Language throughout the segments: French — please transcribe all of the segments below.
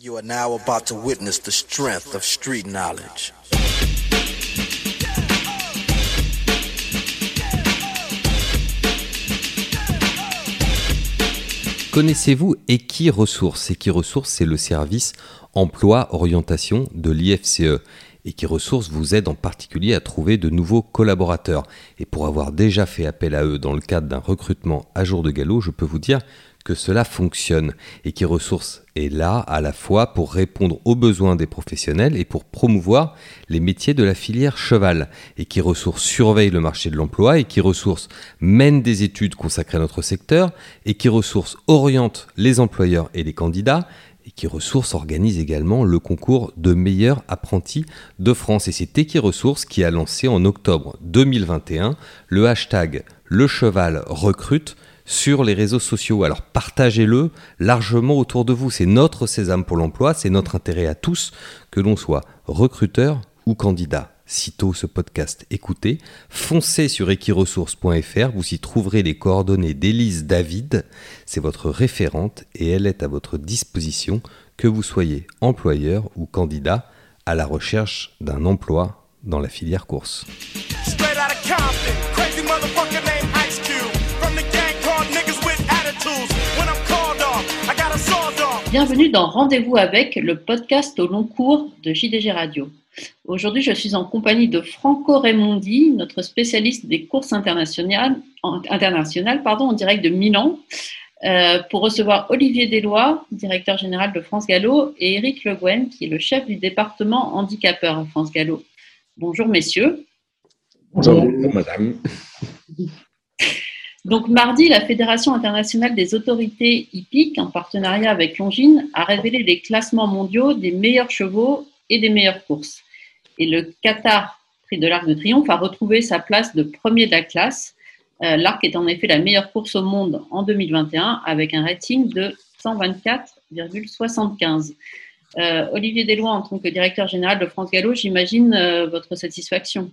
You are now about to witness the strength of street knowledge. Connaissez-vous Equiresources Equiresources, c'est le service emploi orientation de l'IFCE. Equiresources vous aide en particulier à trouver de nouveaux collaborateurs. Et pour avoir déjà fait appel à eux dans le cadre d'un recrutement à jour de galop, je peux vous dire que cela fonctionne et qui ressource est là à la fois pour répondre aux besoins des professionnels et pour promouvoir les métiers de la filière cheval et qui ressource surveille le marché de l'emploi et qui ressource mène des études consacrées à notre secteur et qui ressource oriente les employeurs et les candidats et qui ressource organise également le concours de meilleurs apprentis de France. Et c'est Equiresources qui a lancé en octobre 2021 le hashtag le cheval recrute sur les réseaux sociaux. Alors partagez-le largement autour de vous. C'est notre sésame pour l'emploi, c'est notre intérêt à tous, que l'on soit recruteur ou candidat. Sitôt ce podcast écoutez, foncez sur equiresources.fr, vous y trouverez les coordonnées d'Élise David, c'est votre référente et elle est à votre disposition, que vous soyez employeur ou candidat à la recherche d'un emploi dans la filière course. Bienvenue dans Rendez-vous avec, le podcast au long cours de JDG Radio. Aujourd'hui, je suis en compagnie de Franco Raimondi, notre spécialiste des courses internationales, internationales pardon, en direct de Milan, euh, pour recevoir Olivier Deslois, directeur général de France Gallo, et Eric Le Guen, qui est le chef du département handicapeur à France Gallo. Bonjour messieurs. Bonjour madame. Donc mardi, la Fédération internationale des autorités hippiques, en partenariat avec Longines, a révélé les classements mondiaux des meilleurs chevaux et des meilleures courses. Et le Qatar Prix de l'Arc de Triomphe a retrouvé sa place de premier de la classe. Euh, L'Arc est en effet la meilleure course au monde en 2021 avec un rating de 124,75. Euh, Olivier Deslois, en tant que directeur général de France Gallo, j'imagine euh, votre satisfaction?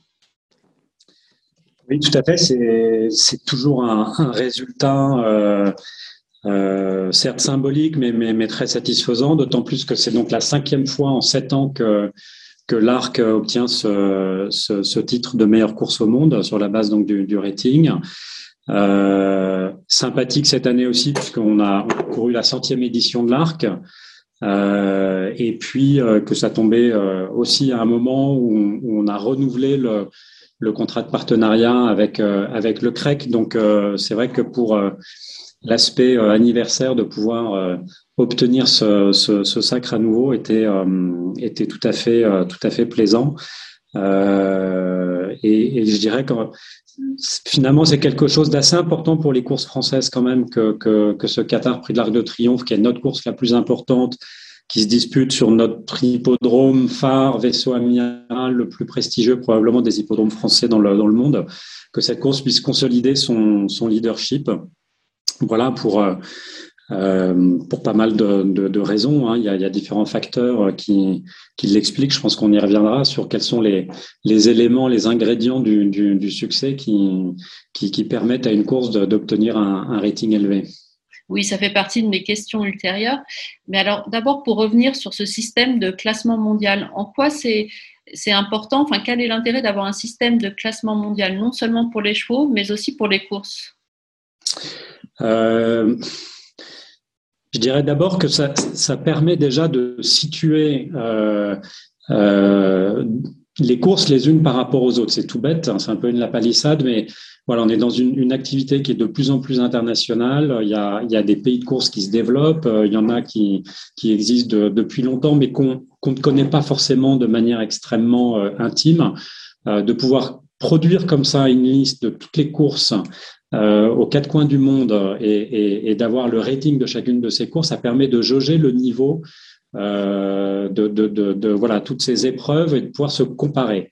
Oui, tout à fait. C'est toujours un, un résultat, euh, euh, certes symbolique, mais, mais, mais très satisfaisant, d'autant plus que c'est donc la cinquième fois en sept ans que, que l'ARC obtient ce, ce, ce, titre de meilleure course au monde sur la base donc du, du rating. Euh, sympathique cette année aussi, puisqu'on a, couru la centième édition de l'ARC. Euh, et puis euh, que ça tombait euh, aussi à un moment où on, où on a renouvelé le, le contrat de partenariat avec euh, avec le CREC. Donc euh, c'est vrai que pour euh, l'aspect anniversaire de pouvoir obtenir ce, sacre à nouveau était était tout à fait tout à fait plaisant. Et, et, je dirais que finalement c'est quelque chose d'assez important pour les courses françaises quand même que, que, que ce Qatar Prix de l'Arc de Triomphe, qui est notre course la plus importante qui se dispute sur notre hippodrome phare, vaisseau amiral le plus prestigieux probablement des hippodromes français dans le, dans le monde, que cette course puisse consolider son, son leadership. Voilà pour, euh, pour pas mal de, de, de raisons. Hein. Il, y a, il, y a, différents facteurs qui, qui l'expliquent. Je pense qu'on y reviendra sur quels sont les, les éléments, les ingrédients du, du, du succès qui, qui, qui, permettent à une course d'obtenir un, un rating élevé. Oui, ça fait partie de mes questions ultérieures. Mais alors, d'abord, pour revenir sur ce système de classement mondial, en quoi c'est important? Enfin, quel est l'intérêt d'avoir un système de classement mondial, non seulement pour les chevaux, mais aussi pour les courses? Euh, Je dirais d'abord que ça, ça, permet déjà de situer euh, euh, les courses les unes par rapport aux autres. C'est tout bête, hein, c'est un peu une la palissade, mais voilà, on est dans une, une, activité qui est de plus en plus internationale. Il y a, il y a des pays de course qui se développent. Il y en a qui, qui existent de, depuis longtemps, mais qu'on qu ne connaît pas forcément de manière extrêmement euh, intime. Euh, de pouvoir produire comme ça une liste de toutes les courses euh, aux quatre coins du monde et, et, et d'avoir le rating de chacune de ces courses, ça permet de jauger le niveau euh, de, de, voilà toutes ces épreuves et de pouvoir se comparer.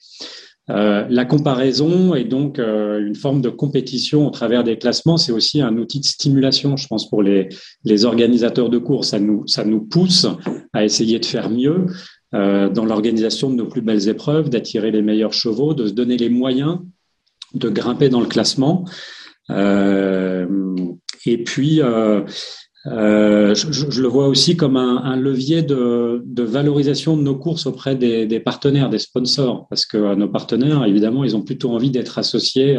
Euh, la comparaison est donc euh, une forme de compétition au travers des classements. C'est aussi un outil de stimulation, je pense, pour les, les organisateurs de courses. Ça nous, ça nous pousse à essayer de faire mieux euh, dans l'organisation de nos plus belles épreuves, d'attirer les meilleurs chevaux, de se donner les moyens de grimper dans le classement. Euh, et puis, je, le vois aussi comme un, levier de, valorisation de nos courses auprès des, partenaires, des sponsors, parce que nos partenaires, évidemment, ils ont plutôt envie d'être associés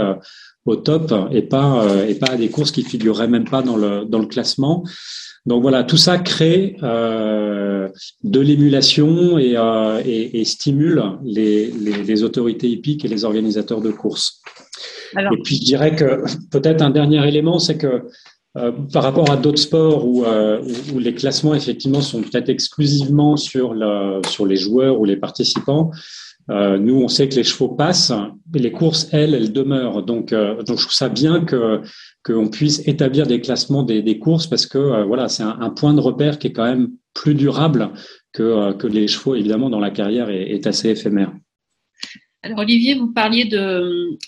au top et pas, et pas à des courses qui figureraient même pas dans le, dans le classement. Donc voilà, tout ça crée euh, de l'émulation et, euh, et, et, stimule les, les, les, autorités hippiques et les organisateurs de courses. et puis je dirais que peut-être un dernier élément, c'est que euh, par rapport à d'autres sports où, euh, où, les classements effectivement sont peut-être exclusivement sur, sur les joueurs ou les participants, euh, nous, on sait que les chevaux passent, mais les courses, elles, elles demeurent. Donc, euh, donc je trouve ça bien que qu'on puisse établir des classements des, des courses parce que euh, voilà, c'est un, un, point de repère qui est quand même plus durable que, que les chevaux, évidemment, dans la carrière est, est assez éphémère. Alors Olivier, vous parliez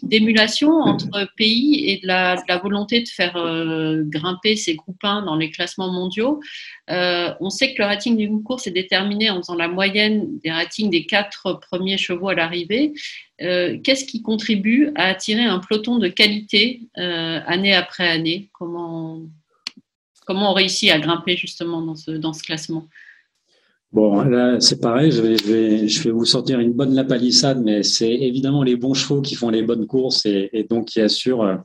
d'émulation entre pays et de la, de la volonté de faire euh, grimper ces groupes 1 dans les classements mondiaux. Euh, on sait que le rating d'une course est déterminé en faisant la moyenne des ratings des quatre premiers chevaux à l'arrivée. Euh, Qu'est-ce qui contribue à attirer un peloton de qualité année après année? Comment, comment on réussit à grimper justement dans ce, dans ce classement? Bon, là, c'est pareil, je vais, je, vais, je vais vous sortir une bonne lapalissade, mais c'est évidemment les bons chevaux qui font les bonnes courses et, et donc qui assurent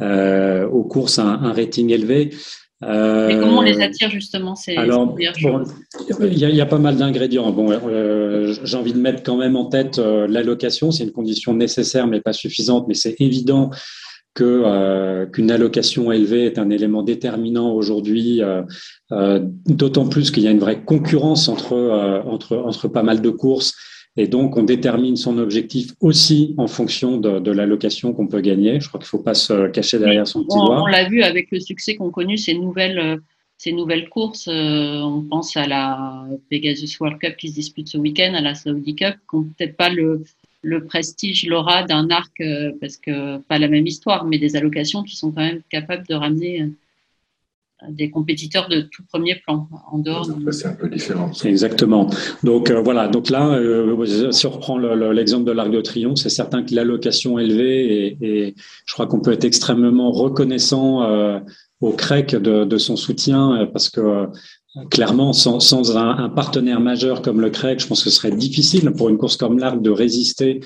euh, aux courses un, un rating élevé. Euh, et comment on les attire justement ces, alors, il y, y, a pas mal d'ingrédients. Bon, euh, j'ai envie de mettre quand même en tête euh, l'allocation. C'est une condition nécessaire mais pas suffisante. Mais c'est évident que euh, qu'une allocation élevée est un élément déterminant aujourd'hui, euh, euh, d'autant plus qu'il y a une vraie concurrence entre entre entre pas mal de courses. Et donc, on détermine son objectif aussi en fonction de, de l'allocation qu'on peut gagner. Je crois qu'il ne faut pas se cacher derrière son petit on, doigt. On l'a vu avec le succès qu'ont connu ces nouvelles, ces nouvelles courses. on pense à la Pegasus World Cup qui se dispute ce week-end, à la Saudi Cup, qui n'ont peut-être pas le, le prestige, l'aura d'un arc, euh, parce que pas la même histoire, mais des allocations qui sont quand même capables de ramener euh, des compétiteurs de tout premier plan en dehors. C'est un peu différent. Exactement. Donc euh, voilà. Donc là, euh, si on reprend l'exemple de l'Arc de Triomphe, c'est certain que l'allocation élevée et, et, je crois qu'on peut être extrêmement reconnaissant euh, au CREC de, de, son soutien parce que clairement, sans, sans un, partenaire majeur comme le CREC, je pense que ce serait difficile pour une course comme l'Arc de résister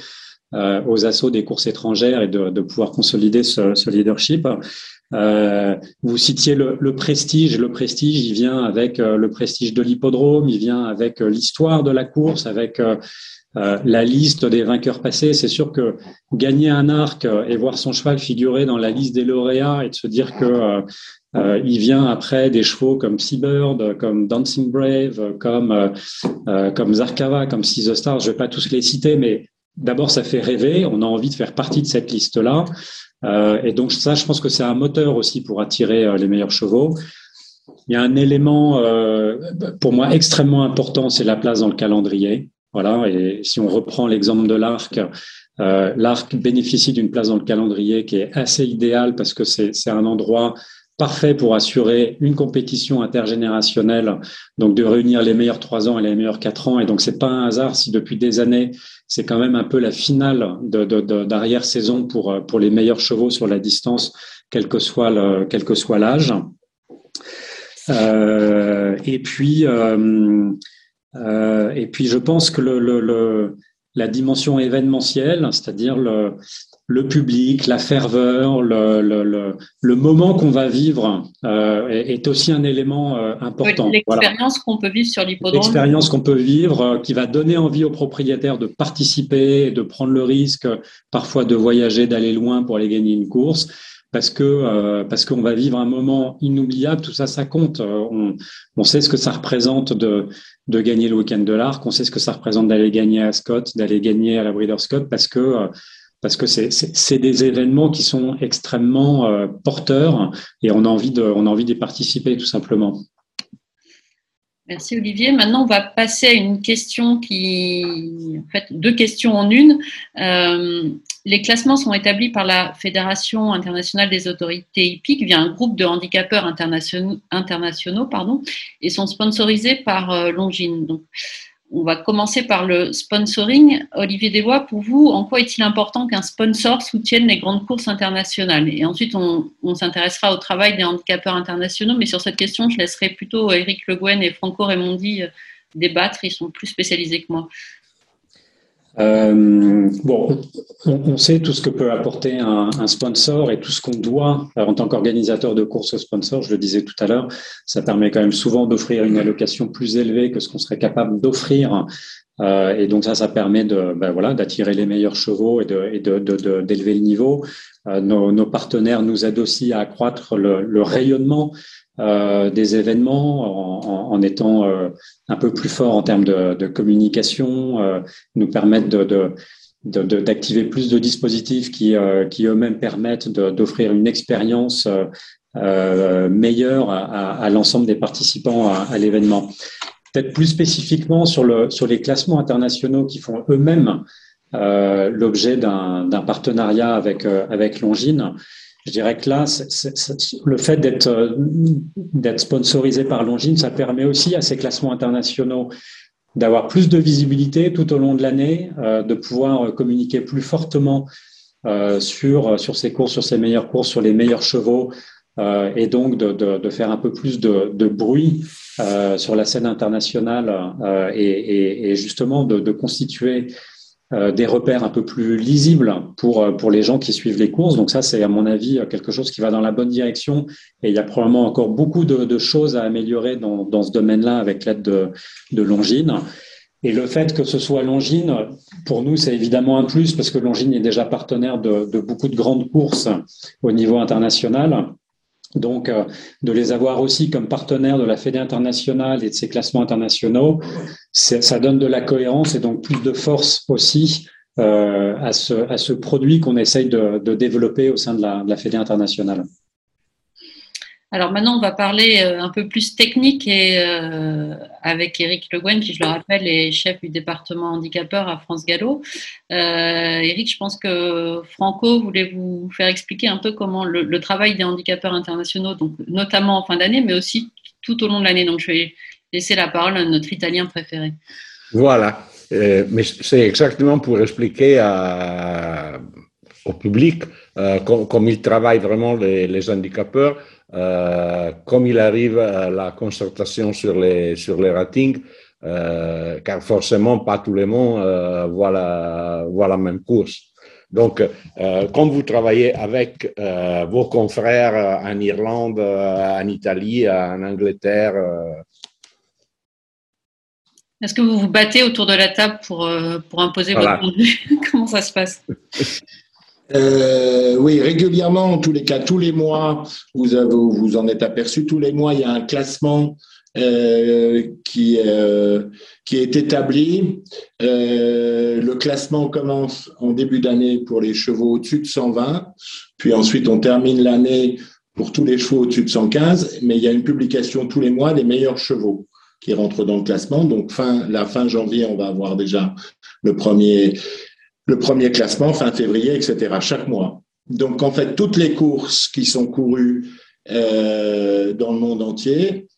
euh, aux assauts des courses étrangères et de, de pouvoir consolider ce, ce leadership. Euh, vous citiez le, le, prestige. Le prestige, il vient avec euh, le prestige de l'hippodrome, il vient avec euh, l'histoire de la course, avec euh, la liste des vainqueurs passés. C'est sûr que gagner un arc et voir son cheval figurer dans la liste des lauréats et de se dire que euh, il vient après des chevaux comme Seabird, comme Dancing Brave, comme euh, comme Zarkava, comme Caesar Star. Je vais pas tous les citer, mais d'abord ça fait rêver. On a envie de faire partie de cette liste-là, euh, et donc ça, je pense que c'est un moteur aussi pour attirer les meilleurs chevaux. Il y a un élément pour moi extrêmement important, c'est la place dans le calendrier. Voilà. Et si on reprend l'exemple de l'arc. Euh, l'arc bénéficie d'une place dans le calendrier qui est assez idéale parce que c'est un endroit parfait pour assurer une compétition intergénérationnelle, donc de réunir les meilleurs trois ans et les meilleurs quatre ans. Et donc, c'est pas un hasard si depuis des années, c'est quand même un peu la finale d'arrière-saison pour, pour les meilleurs chevaux sur la distance, quel que soit le, quel que soit l'âge. Euh, et puis, euh, euh, et puis, je pense que le, le, le la dimension événementielle, c'est-à-dire le, le public, la ferveur, le, le, le moment qu'on va vivre euh, est, aussi un élément euh, important. L'expérience voilà. qu'on peut vivre sur l'hippodrome. L'expérience qu'on peut vivre, euh, qui va donner envie aux propriétaires de participer, de prendre le risque, parfois de voyager, d'aller loin pour aller gagner une course. Parce que euh, parce qu'on va vivre un moment inoubliable, tout ça, ça compte. On, on sait ce que ça représente de de gagner le week-end de l'Arc, on sait ce que ça représente d'aller gagner à Scott, d'aller gagner à la Breeders' Cup, parce que parce que c'est des événements qui sont extrêmement euh, porteurs et on a envie de, on a envie d'y participer tout simplement. Merci Olivier. Maintenant, on va passer à une question qui, en fait, deux questions en une. Euh, les classements sont établis par la Fédération internationale des autorités hippiques via un groupe de handicapeurs internationaux, et sont sponsorisés par euh, Longines. On va commencer par le sponsoring. Olivier Desvoix, pour vous, en quoi est-il important qu'un sponsor soutienne les grandes courses internationales? Et ensuite, on, s'intéressera au travail des handicapeurs internationaux, mais sur cette question, je laisserai plutôt Eric Le Guen et Franco Raimondi euh, débattre, ils sont plus spécialisés que moi. Euh, bon, on, sait tout ce que peut apporter un, sponsor et tout ce qu'on doit en tant qu'organisateur de courses au sponsor. Je le disais tout à l'heure, ça permet quand même souvent d'offrir une allocation plus élevée que ce qu'on serait capable d'offrir. Euh, et donc ça, ça permet de, ben voilà, d'attirer les meilleurs chevaux et d'élever de, de, de, le niveau. Euh, nos, partenaires nous aident aussi à accroître le, rayonnement des événements en, étant euh, un peu plus fort en termes de, de communication, euh, nous permettent de, d'activer plus de dispositifs qui, eux-mêmes permettent d'offrir une expérience euh, meilleure à, l'ensemble des participants à, l'événement. Peut-être plus spécifiquement sur, le, sur les classements internationaux qui font eux-mêmes euh, l'objet d'un partenariat avec, avec Longines. Je dirais que là, le fait d'être euh, d'être sponsorisé par Longines, ça permet aussi à ces classements internationaux d'avoir plus de visibilité tout au long de l'année, euh, de pouvoir euh, communiquer plus fortement sur sur ces courses, sur ces meilleures courses, sur les meilleurs chevaux, et donc de, de, de, faire un peu plus de, de bruit sur la scène internationale et, et, et, justement de, constituer des repères un peu plus lisibles pour, euh, pour les gens qui suivent les courses. Donc ça, c'est à mon avis quelque chose qui va dans la bonne direction. Et il y a probablement encore beaucoup de, de choses à améliorer dans, dans ce domaine-là avec l'aide de, de Longines. Et le fait que ce soit Longines, pour nous, c'est évidemment un plus parce que Longines est déjà partenaire de, de beaucoup de grandes courses au niveau international. Donc, euh, de les avoir aussi comme partenaires de la Fédé internationale et de ses classements internationaux, ça donne de la cohérence et donc plus de force aussi euh, à, ce, à, ce, produit qu'on essaye de, développer au sein de la, de la Fédé internationale. Alors maintenant, on va parler euh, un peu plus technique et euh, avec Eric Le Guen, qui je le rappelle est chef du département handicapeur à France Gallo. Euh, Eric, je pense que Franco voulait vous faire expliquer un peu comment le, travail des handicapeurs internationaux, donc notamment en fin d'année, mais aussi tout au long de l'année. Donc je vais laisser la parole à notre Italien préféré. Voilà, mais c'est exactement pour expliquer au public comme, ils travaillent vraiment les, les handicapeurs. Euh, comme il arrive à la concertation sur les, sur les ratings, euh, car forcément pas tout le monde euh, voit, la, la même course. Donc, euh, comme vous travaillez avec euh, vos confrères en Irlande, en Italie, en Angleterre. Est-ce que vous vous battez autour de la table pour, pour imposer votre point de vue Comment ça se passe euh, oui, régulièrement, en tous les cas, tous les mois, vous, avez, vous en êtes aperçu, tous les mois, il y a un classement euh, qui, euh, qui est établi. Euh, le classement commence en début d'année pour les chevaux au-dessus de 120, puis ensuite on termine l'année pour tous les chevaux au-dessus de 115, mais il y a une publication tous les mois des meilleurs chevaux qui rentrent dans le classement. Donc fin, la fin janvier, on va avoir déjà le premier le premier classement fin février, etc., chaque mois. Donc, en fait, toutes les courses qui sont courues euh, dans le monde entier,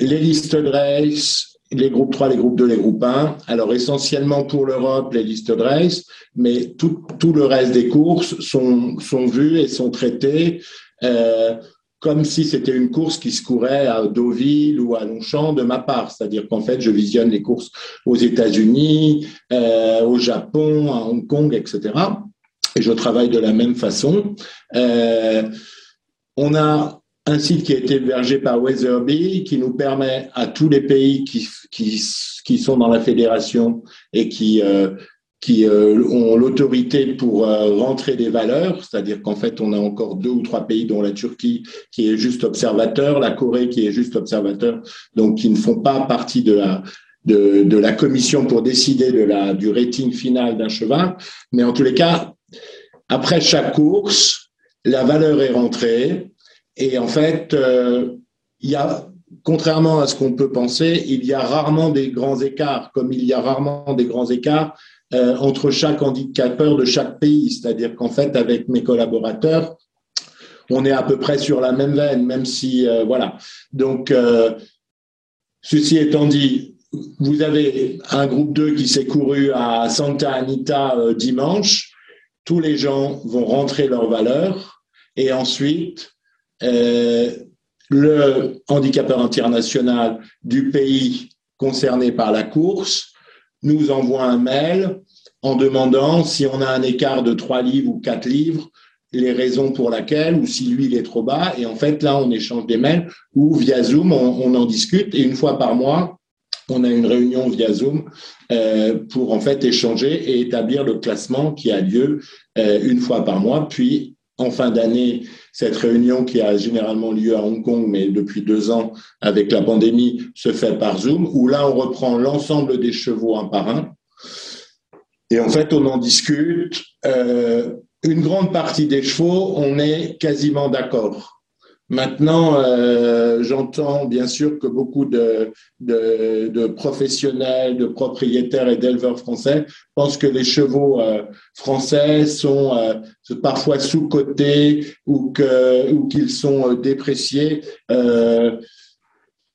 les listes de race, les groupes 3, les groupes 2, les groupes 1, alors essentiellement pour l'Europe, les listes de race, mais tout, tout, le reste des courses sont, sont vues et sont traitées. Euh, comme si c'était une course qui se courait à Deauville ou à Longchamp de ma part. C'est-à-dire qu'en fait, je visionne les courses aux États-Unis, euh, au Japon, à Hong Kong, etc. Et je travaille de la même façon. Euh, on a un site qui a été hébergé par Weatherby qui nous permet à tous les pays qui, qui, sont dans la fédération et qui euh, qui euh, ont l'autorité pour euh, rentrer des valeurs, c'est-à-dire qu'en fait, on a encore deux ou trois pays, dont la Turquie, qui est juste observateur, la Corée, qui est juste observateur, donc qui ne font pas partie de la, de, la commission pour décider de la, du rating final d'un cheval. Mais en tous les cas, après chaque course, la valeur est rentrée et en fait, euh, il y a contrairement à ce qu'on peut penser, il y a rarement des grands écarts, comme il y a rarement des grands écarts euh, entre chaque handicapeur de chaque pays. C'est-à-dire qu'en fait, avec mes collaborateurs, on est à peu près sur la même veine, même si, euh, voilà. Donc, euh, ceci étant dit, vous avez un groupe 2 qui s'est couru à Santa Anita dimanche. Tous les gens vont rentrer leurs valeurs et ensuite, le handicapeur international du pays concerné par la course nous envoie un mail en demandant si on a un écart de 3 livres ou 4 livres, les raisons pour lesquelles, ou si lui est trop bas. Et en fait, là, on échange des mails ou via Zoom, on en discute. Et une fois par mois, on a une réunion via Zoom euh, pour en fait échanger et établir le classement qui a lieu euh, une fois par mois. Puis en fin d'année, cette réunion qui a généralement lieu à Hong Kong, mais depuis deux ans avec la pandémie, se fait par Zoom, où là on reprend l'ensemble des chevaux un par un. Et en fait, on en discute. Euh, une grande partie des chevaux, on est quasiment d'accord. Maintenant, euh, j'entends bien sûr que beaucoup de, professionnels, de propriétaires et d'éleveurs français pensent que les chevaux euh, français sont euh, parfois sous-cotés ou qu'ils sont dépréciés.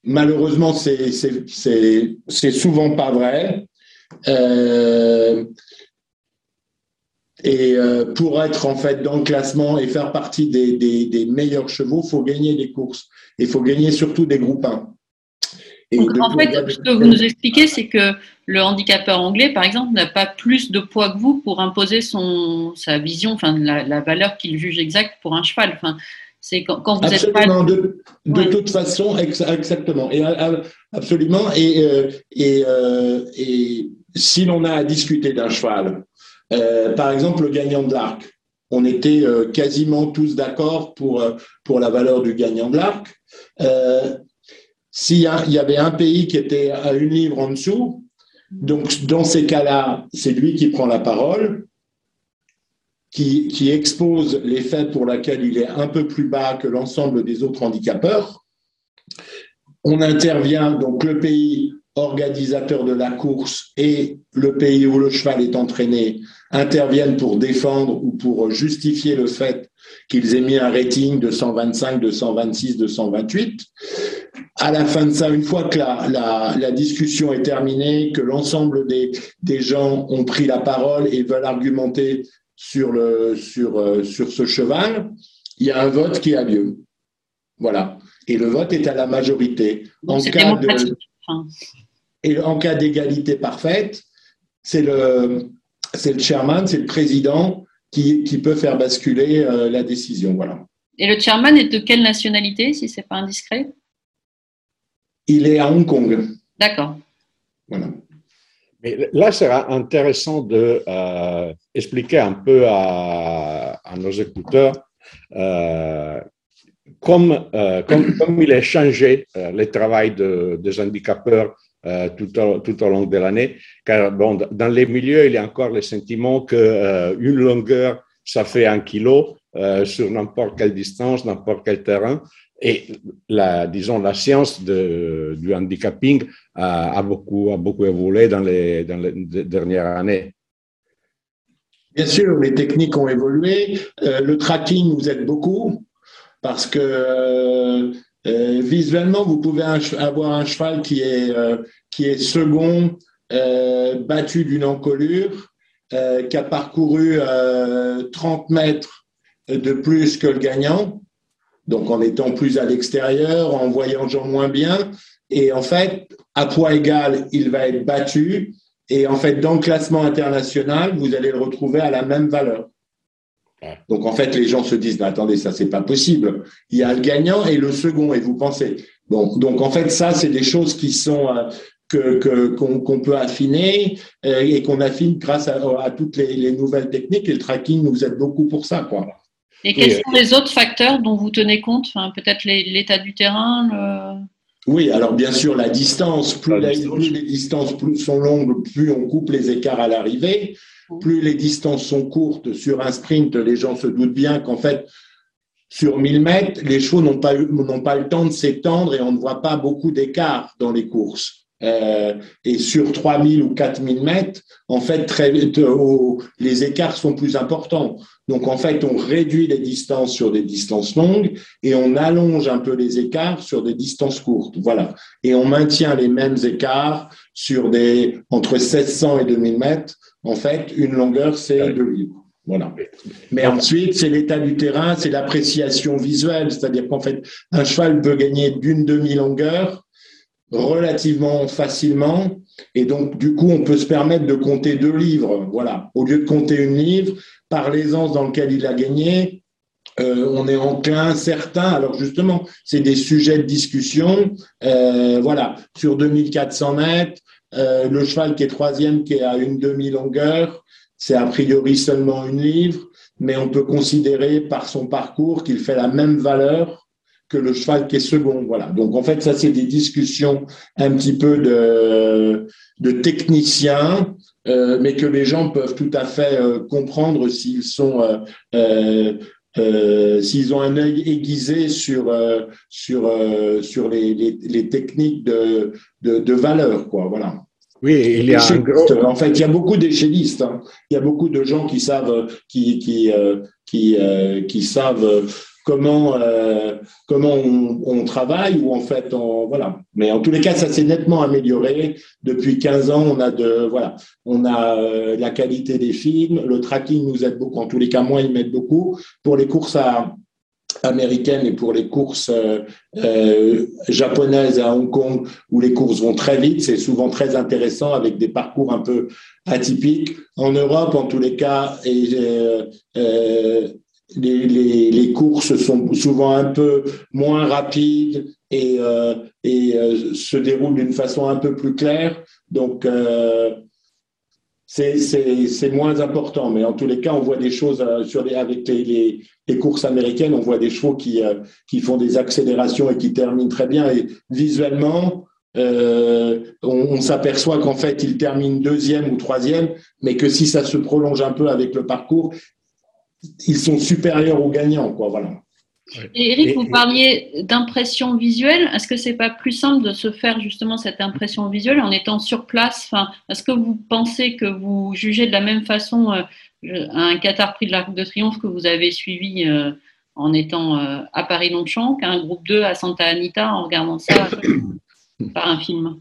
malheureusement, c'est souvent pas vrai. Et euh, pour être en fait dans le classement et faire partie des, des, meilleurs chevaux, il faut gagner des courses. Il faut gagner surtout des groupes 1. en fait, ce que vous nous expliquez, c'est que le handicapeur anglais, par exemple, n'a pas plus de poids que vous pour imposer son, sa vision, enfin, la, valeur qu'il juge exacte pour un cheval. Enfin, c'est quand, vous absolument, êtes de, de toute façon, exactement. Et, absolument. Et, euh, et, euh, et si l'on a à discuter d'un cheval, euh, par exemple, le gagnant de l'arc. On était euh, quasiment tous d'accord pour, euh, pour la valeur du gagnant de l'arc. S'il y, avait un pays qui était à une livre en dessous, donc dans ces cas-là, c'est lui qui prend la parole, qui, qui, expose les faits pour lesquels il est un peu plus bas que l'ensemble des autres handicapeurs. On intervient, donc le pays organisateur de la course et le pays où le cheval est entraîné interviennent pour défendre ou pour justifier le fait qu'ils aient mis un rating de 125, de 126, de 128. À la fin de ça, une fois que la, la, discussion est terminée, que l'ensemble des, des, gens ont pris la parole et veulent argumenter sur, le, sur, euh, sur ce cheval, il y a un vote qui a lieu. Voilà. Et le vote est à la majorité. En cas de, et en cas d'égalité parfaite, c'est le, c'est le chairman, c'est le président qui, qui, peut faire basculer euh, la décision. Voilà. Et le chairman est de quelle nationalité, si ce n'est pas indiscret? Il est à Hong Kong. D'accord. Voilà. Mais là, sera intéressant de euh, expliquer un peu à, à nos écouteurs euh, comme, comme, comme, il a changé le travail de, des handicapeurs euh, tout, au, tout au long de l'année. Car bon, dans les milieux, il y a encore le sentiment que euh, longueur, ça fait un kilo euh, sur n'importe quelle distance, n'importe quel terrain. Et la, disons, la science du handicapping a, beaucoup, a beaucoup évolué dans les, dans les dernières années. Bien sûr, les techniques ont évolué. le tracking nous aide beaucoup parce que euh, visuellement, vous pouvez avoir un cheval qui est, euh, qui est second, euh, battu d'une encolure, qui a parcouru 30 mètres de plus que le gagnant, donc en étant plus à l'extérieur, en voyageant moins bien. Et en fait, à poids égal, il va être battu. Et en fait, dans le classement international, vous allez le retrouver à la même valeur. Donc en fait, les gens se disent, mais attendez, ça c'est pas possible. Il y a le gagnant et le second, et vous pensez. Bon, donc en fait, ça c'est des choses qui sont euh, que qu'on peut affiner euh, et qu'on affine grâce à, toutes les, nouvelles techniques. Et le tracking nous aide beaucoup pour ça, quoi. Et quels sont les autres facteurs dont vous tenez compte? Enfin, Peut-être l'état du terrain. Oui, alors bien sûr la distance. Plus, plus les distances sont longues, plus on coupe les écarts à l'arrivée. Plus les distances sont courtes sur un sprint, les gens se doutent bien qu'en fait, sur 1000 mètres, les chevaux n'ont pas, pas le temps de s'étendre et on ne voit pas beaucoup d'écart dans les courses. euh, et sur 3000 ou 4000 mètres, en fait, très euh, les écarts sont plus importants. Donc, en fait, on réduit les distances sur des distances longues et on allonge un peu les écarts sur des distances courtes. Voilà. Et on maintient les mêmes écarts sur des, entre 1600 et 2000 mètres. En fait, une longueur, c'est deux livres. Voilà. Mais ensuite, c'est l'état du terrain, c'est l'appréciation visuelle, c'est-à-dire qu'en fait, un cheval peut gagner d'une demi-longueur relativement facilement, et donc du coup, on peut se permettre de compter deux livres. Voilà. Au lieu de compter une livre, par l'aisance dans lequel il a gagné, euh, on est enclin, certain. Alors justement, c'est des sujets de discussion. Euh, voilà, sur 2400 mètres, euh, le cheval qui est troisième, qui est à une demi-longueur, c'est a priori seulement une livre, mais on peut considérer par son parcours qu'il fait la même valeur que le cheval qui est second. Voilà. Donc en fait, ça c'est des discussions un petit peu de, de techniciens, euh, mais que les gens peuvent tout à fait euh, comprendre s'ils sont euh, s'ils ont un œil aiguisé sur sur sur les, les, techniques de, de, de valeur, quoi. Voilà. Oui, il y a un gros... En fait, il y a beaucoup d'échellistes. Hein. Il y a beaucoup de gens qui savent, qui, qui, euh, qui, euh, qui savent comment, euh, comment on, on, travaille ou en fait, on, voilà. Mais en tous les cas, ça s'est nettement amélioré. Depuis 15 ans, on a de, voilà, on a la qualité des films. Le tracking nous aide beaucoup. En tous les cas, moi, il m'aide beaucoup. Pour les courses à, américaine et pour les courses euh, euh, japonaises à Hong Kong où les courses vont très vite, c'est souvent très intéressant avec des parcours un peu atypiques. En Europe, en tous les cas, et, euh, les, courses sont souvent un peu moins rapides et, et se déroulent d'une façon un peu plus claire. Donc, c'est moins important. Mais en tous les cas, on voit des choses euh, avec les, courses américaines, on voit des chevaux qui, euh, qui font des accélérations et qui terminent très bien. Et visuellement, euh, on, s'aperçoit qu'en fait, ils terminent deuxième ou troisième, mais que si ça se prolonge un peu avec le parcours, ils sont supérieurs aux gagnants. Quoi, voilà. Et Eric, vous parliez d'impression visuelle. Est-ce que c'est pas plus simple de se faire justement cette impression visuelle en étant sur place? Enfin, Est-ce que vous pensez que vous jugez de la même façon euh, un Qatar Prix de l'Arc de Triomphe que vous avez suivi euh, en étant euh, à Paris-Longchamp qu'un groupe 2 à Santa Anita en regardant ça par un film?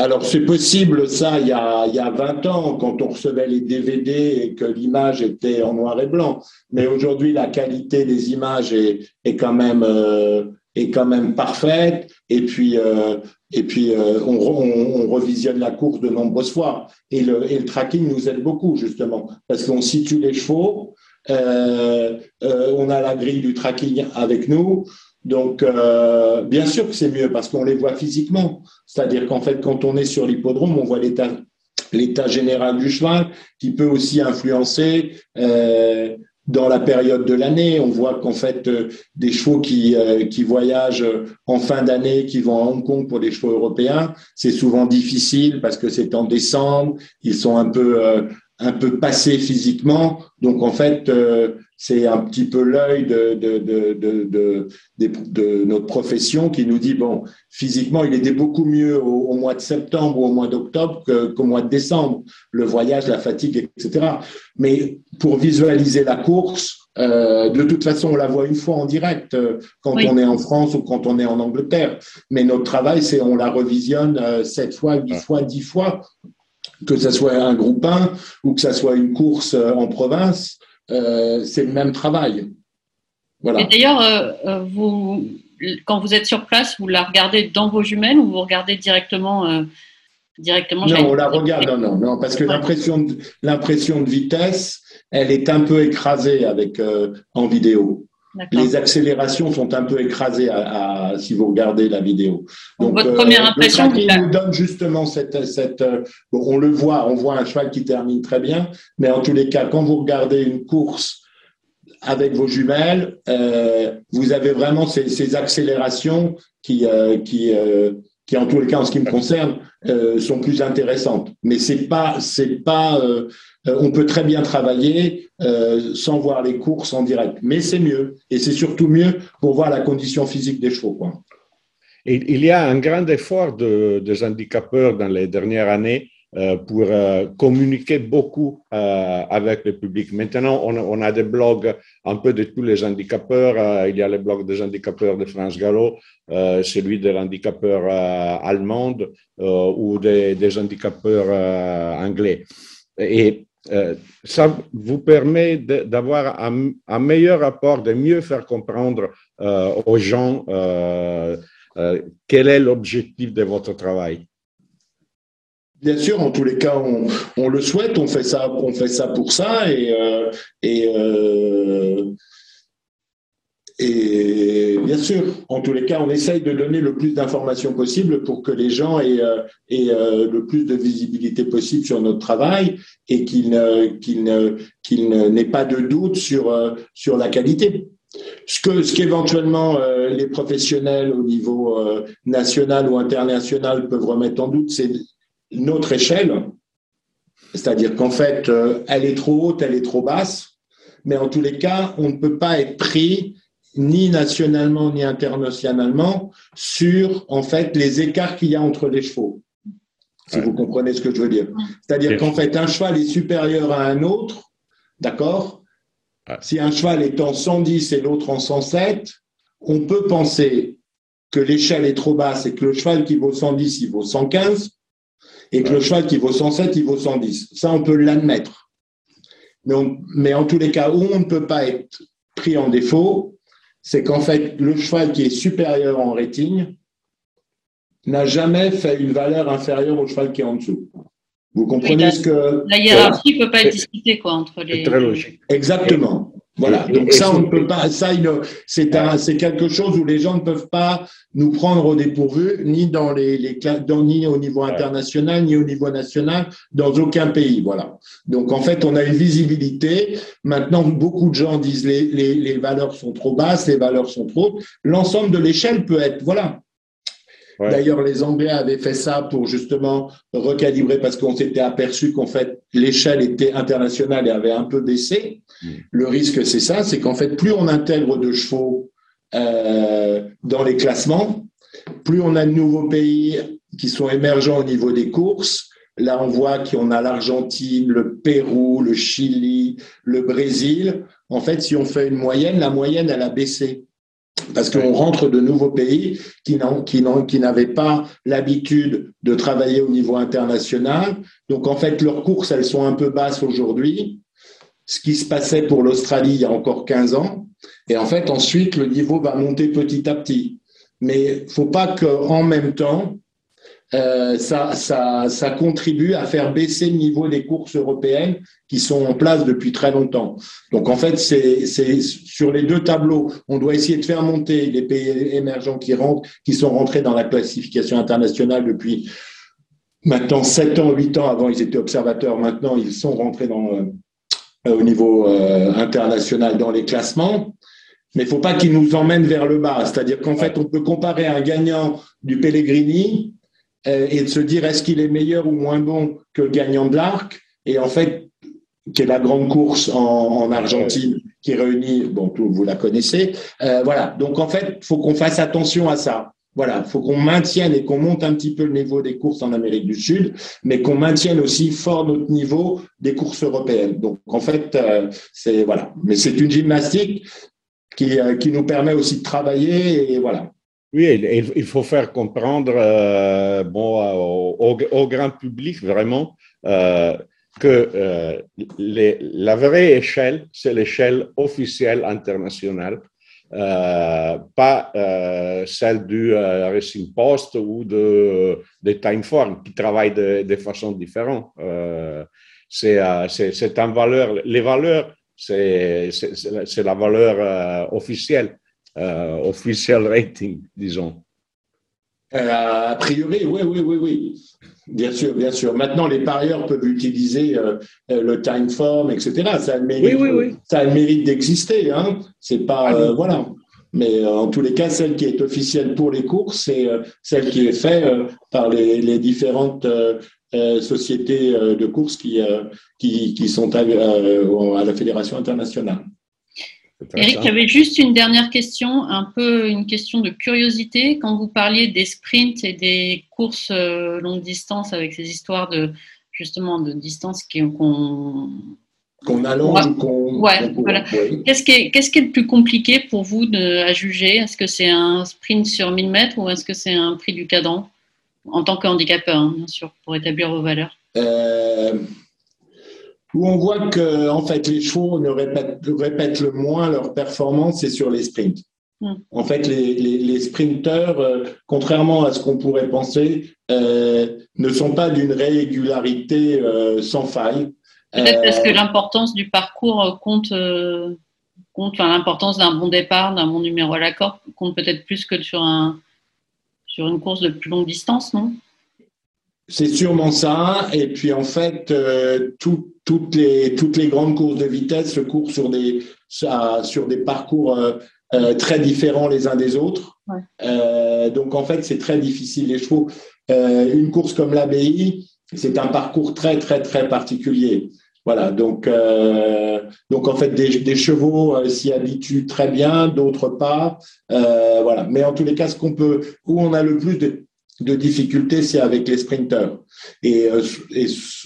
Alors, c'est possible, ça, il y, a, il y, a, 20 ans, quand on recevait les DVD et que l'image était en noir et blanc. Mais aujourd'hui, la qualité des images est, est quand, même, euh, est quand même parfaite. Et puis, euh, et puis euh, on, on, revisionne la course de nombreuses fois. Et le, et le tracking nous aide beaucoup, justement, parce qu'on situe les chevaux. Euh, on a la grille du tracking avec nous. Donc, euh, bien sûr que c'est mieux parce qu'on les voit physiquement. C'est-à-dire qu'en fait, quand on est sur l'hippodrome, on voit l'état, l'état général du cheval qui peut aussi influencer euh, dans la période de l'année. On voit qu'en fait, euh, des chevaux qui, euh, qui voyagent en fin d'année, qui vont à Hong Kong pour des chevaux européens, c'est souvent difficile parce que c'est en décembre, ils sont un peu, euh, un peu passés physiquement. Donc, en fait, c'est un petit peu l'œil de, de, de, de, notre profession qui nous dit, bon, physiquement, il était beaucoup mieux au, mois de septembre ou au mois d'octobre qu'au mois de décembre, le voyage, la fatigue, etc. Mais pour visualiser la course, euh, de toute façon, on la voit une fois en direct euh, quand on est en France ou quand on est en Angleterre. Mais notre travail, c'est on la revisionne euh, sept fois, huit fois, dix fois, que ce soit un groupe 1 ou que ce soit une course en province. Euh, c'est le même travail. Voilà. Et d'ailleurs, euh, euh, vous, quand vous êtes sur place, vous la regardez dans vos jumelles ou vous regardez directement directement Non, on la regarde, non, non, non parce que l'impression de, l'impression de vitesse, elle est un peu écrasée avec en vidéo. Les accélérations sont un peu écrasées à, si vous regardez la vidéo. Donc, votre première impression, le nous donne justement cette, cette on le voit, on voit un cheval qui termine très bien, mais en tous les cas, quand vous regardez une course avec vos jumelles, euh, vous avez vraiment ces, ces accélérations qui, euh, qui, euh, qui, en tous les cas, en ce qui me concerne, euh, sont plus intéressantes. Mais c'est pas, c'est pas, euh, on peut très bien travailler euh, sans voir les courses en direct, mais c'est mieux et c'est surtout mieux pour voir la condition physique des chevaux. Il y a un grand effort de, des handicapeurs dans les dernières années euh, pour euh, communiquer beaucoup euh, avec le public. Maintenant, on, a des blogs un peu de tous les handicapeurs. il y a le blog des handicapeurs de France Gallo, celui des handicapeurs allemands ou des, des handicapeurs anglais. Et ça vous permet d'avoir un, meilleur rapport, de mieux faire comprendre aux gens quel est l'objectif de votre travail. Bien sûr, en tous les cas, on, le souhaite, on fait ça, on fait ça pour ça, et, euh, euh, et, bien sûr, en tous les cas, on essaye de donner le plus d'informations possible pour que les gens aient, euh, le plus de visibilité possible sur notre travail et qu'ils n'aient pas de doute sur, sur la qualité. Ce que ce qu'éventuellement les professionnels au niveau national ou international peuvent remettre en doute, c'est notre échelle, c'est-à-dire qu'en fait, euh, elle est trop haute, elle est trop basse, mais en tous les cas, on ne peut pas être pris ni nationalement ni internationalement sur en fait les écarts qu'il y a entre les chevaux. Si vous comprenez ce que je veux dire. C'est-à-dire qu'en fait, un cheval est supérieur à un autre, d'accord? Si un cheval est en 110 et l'autre en 107, on peut penser que l'échelle est trop basse et que le cheval qui vaut 110, il vaut 115, et que le cheval qui vaut 107, il vaut 110. Ça, on peut l'admettre. Mais, mais, en tous les cas où on ne peut pas être pris en défaut, c'est qu'en fait, le cheval qui est supérieur en rating n'a jamais fait une valeur inférieure au cheval qui est en dessous. Vous comprenez ce que. La hiérarchie ne peut pas être discutée quoi, entre les. C'est très logique. Exactement. Voilà. Donc ça, on ne peut pas. Ça, c'est c'est quelque chose où les gens ne peuvent pas nous prendre au dépourvu, ni dans les, les ni au niveau international, ni au niveau national, dans aucun pays. Voilà. Donc en fait, on a une visibilité. Maintenant, beaucoup de gens disent les, les, les valeurs sont trop basses, les valeurs sont trop. L'ensemble de l'échelle peut être. Voilà. D'ailleurs, les Anglais avaient fait ça pour justement recalibrer parce qu'on s'était aperçu qu'en fait, l'échelle était internationale et avait un peu baissé. Mm. Le risque, c'est ça, c'est qu'en fait, plus on intègre de chevaux euh, dans les classements, plus on a de nouveaux pays qui sont émergents au niveau des courses. Là, on voit qu'on a l'Argentine, le Pérou, le Chili, le Brésil. En fait, si on fait une moyenne, la moyenne, elle a baissé parce qu'on rentre de nouveaux pays qui n'avaient pas l'habitude de travailler au niveau international. Donc, en fait, leurs courses, elles sont un peu basses aujourd'hui. Ce qui se passait pour l'Australie il y a encore 15 ans. Et en fait, ensuite, le niveau va monter petit à petit. Mais il ne faut pas qu'en même temps, euh, ça, contribue à faire baisser le niveau des courses européennes qui sont en place depuis très longtemps. Donc en fait, c'est sur les deux tableaux, on doit essayer de faire monter les pays émergents qui rentrent, qui sont rentrés dans la classification internationale depuis maintenant 7 ans, 8 ans. Avant, ils étaient observateurs. Maintenant, ils sont rentrés euh, au niveau euh, international dans les classements. Mais il ne faut pas qu'ils nous emmènent vers le bas. C'est-à-dire qu'en fait, on peut comparer un gagnant du Pellegrini et de se dire est-ce qu'il est meilleur ou moins bon que le gagnant de l'Arc? Et en fait, qui est la grande course en, Argentine qui réunit, bon, vous la connaissez. Euh, voilà. Donc en fait, faut qu'on fasse attention à ça. Voilà, il faut qu'on maintienne et qu'on monte un petit peu le niveau des courses en Amérique du Sud, mais qu'on maintienne aussi fort notre niveau des courses européennes. Donc en fait, euh, c'est voilà, mais c'est une gymnastique qui, qui nous permet aussi de travailler et voilà. Oui, il faut faire comprendre euh, bon, au, grand public vraiment euh, que euh, la vraie échelle, c'est l'échelle officielle internationale, pas celle du Racing Post ou de, de Timeform qui travaillent de, de façon différente. c'est valeur, les valeurs, c'est la valeur officielle euh, official rating, disons euh, A priori, oui, oui, oui, oui. Bien sûr, bien sûr. Maintenant, les parieurs peuvent utiliser euh, le time form, etc. Ça a le mérite, oui, oui, Ça mérite d'exister. Hein. C'est pas ah voilà. Mais en tous les cas, celle qui est officielle pour les courses, c'est celle qui est faite par les, les différentes sociétés de courses qui, qui, qui sont à, à la fédération internationale. Eric, avait juste une dernière question, un peu une question de curiosité. Quand vous parliez des sprints et des courses euh, longue distance avec ces histoires de justement de distance qu'on qu'on allonge qu'on. Ouais, voilà. Qu'est-ce qui, est, qu'est-ce qui est le plus compliqué pour vous de, à juger? Est-ce que c'est un sprint sur 1000 mètres ou est-ce que c'est un prix du cadran? En tant que handicapeur, hein, bien sûr, pour établir vos valeurs. Euh, où on voit que en fait, les chevaux ne répètent, répètent le moins leur performance, c'est sur les sprints. Hmm. En fait, les, les, sprinteurs, euh, contrairement à ce qu'on pourrait penser, euh, ne sont pas d'une régularité euh, sans faille. Peut-être parce que l'importance du parcours compte, compte enfin, l'importance d'un bon départ, d'un bon numéro à l'accord compte peut-être plus que sur, un, sur une course de plus longue distance, non? C'est sûrement ça. Et puis en fait, euh, toutes, les, toutes les grandes courses de vitesse se courent sur des, sur des parcours euh, euh, très différents les uns des autres. donc en fait, c'est très difficile. Les chevaux, une course comme l'abbaye, c'est un parcours très très très particulier. Voilà, donc, donc en fait, des, des chevaux s'y habituent très bien, d'autres pas. voilà, mais en tous les cas, ce qu'on peut, où on a le plus de de difficulté, c'est avec les sprinteurs. Et, euh,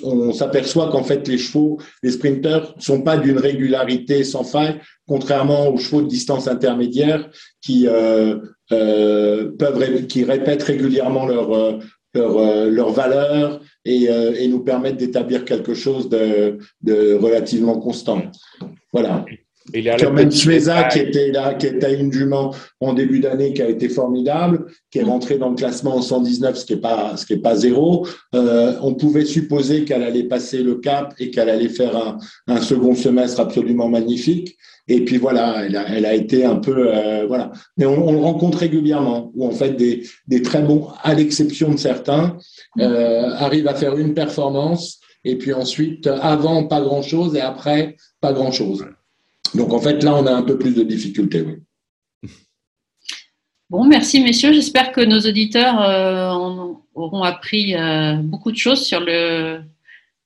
on s'aperçoit qu'en fait, les chevaux, les sprinteurs, sont pas d'une régularité sans faille, contrairement aux chevaux de distance intermédiaire qui euh, euh, peuvent, qui répètent régulièrement leur leur, leur valeur et, et nous permettent d'établir quelque chose de, de relativement constant. Voilà. Il y a même Sueza qui était là, qui était une jument en début d'année, qui a été formidable, qui est rentrée dans le classement en 119, ce qui est pas, ce qui est pas zéro. Euh, on pouvait supposer qu'elle allait passer le cap et qu'elle allait faire un, un, second semestre absolument magnifique. Et puis voilà, elle a, elle a été un peu euh, voilà. Mais on, on, le rencontre régulièrement où en fait des, des très bons, à l'exception de certains, euh, arrivent à faire une performance et puis ensuite avant pas grand chose et après pas grand chose. Donc en fait, là, on a un peu plus de difficultés. Oui. Bon, merci messieurs. J'espère que nos auditeurs euh, auront appris euh, beaucoup de choses sur, le,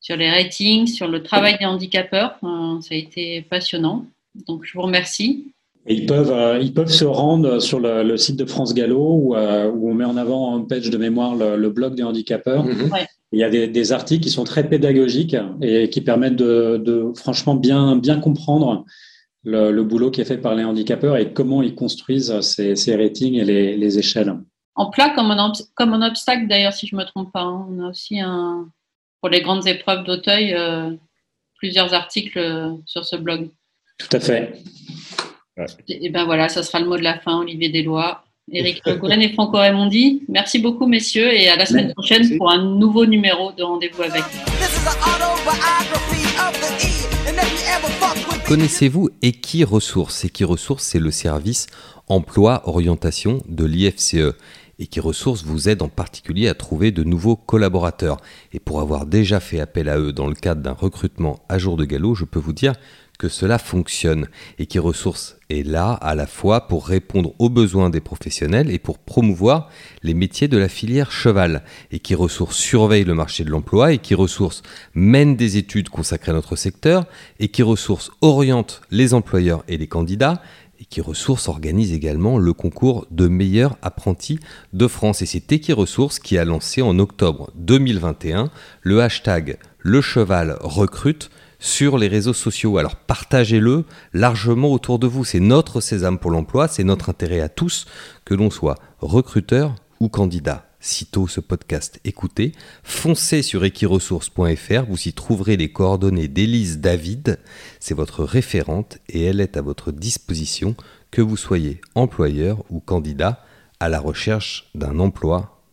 sur les ratings, sur le travail des handicapeurs. Euh, ça a été passionnant. Donc je vous remercie. ils peuvent, ils peuvent se rendre sur le, site de France Gallo où, où, on met en avant en page de mémoire le, blog des handicapeurs. Mhm. Il y a des, articles qui sont très pédagogiques et qui permettent de, de franchement bien, bien comprendre le, boulot qui est fait par les handicapeurs et comment ils construisent ces, ratings et les, échelles. En plat, comme un, comme un obstacle d'ailleurs, si je ne me trompe pas. Hein. On a aussi un, pour les grandes épreuves d'Auteuil euh, plusieurs articles euh, sur ce blog. Tout à fait. Et, ben voilà, ça sera le mot de la fin, Olivier Deslois. Éric Goulen et Franco Raimondi. Merci beaucoup, messieurs, et à la semaine prochaine pour un nouveau numéro de Rendez-vous avec. Connaissez-vous Equiresources? Equiresources, c'est le service emploi orientation de l'IFCE. Equiresources vous aide en particulier à trouver de nouveaux collaborateurs. Et pour avoir déjà fait appel à eux dans le cadre d'un recrutement à jour de galop, je peux vous dire que cela fonctionne et qui ressource est là à la fois pour répondre aux besoins des professionnels et pour promouvoir les métiers de la filière cheval et qui ressource surveille le marché de l'emploi et qui ressource mène des études consacrées à notre secteur et qui ressource oriente les employeurs et les candidats et qui ressource organise également le concours de meilleurs apprentis de France. Et c'est Equiresources qui a lancé en octobre 2021 le hashtag le cheval recrute sur les réseaux sociaux. Alors partagez-le largement autour de vous. C'est notre sésame pour l'emploi, c'est notre intérêt à tous, que l'on soit recruteur ou candidat. Sitôt ce podcast écoutez, foncez sur equiresources.fr, vous y trouverez les coordonnées d'Élise David, c'est votre référente et elle est à votre disposition que vous soyez employeur ou candidat à la recherche d'un emploi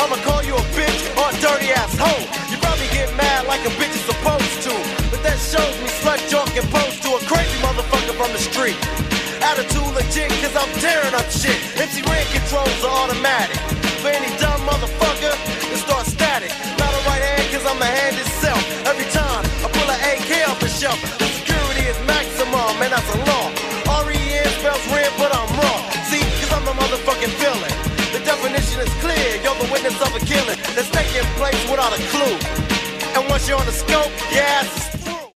I'ma call you a bitch or a dirty ass hoe. You probably get mad like a bitch is supposed to. But that shows me slut talking pose to a crazy motherfucker from the street. attitude legit, cause I'm tearing up shit. MC Ren controls are automatic. For any dumb motherfucker, it start static. Not a right hand, cause I'm the hand itself. Every time I pull an AK off the shelf, of a killing that's taking place without a clue. And once you're on the scope, is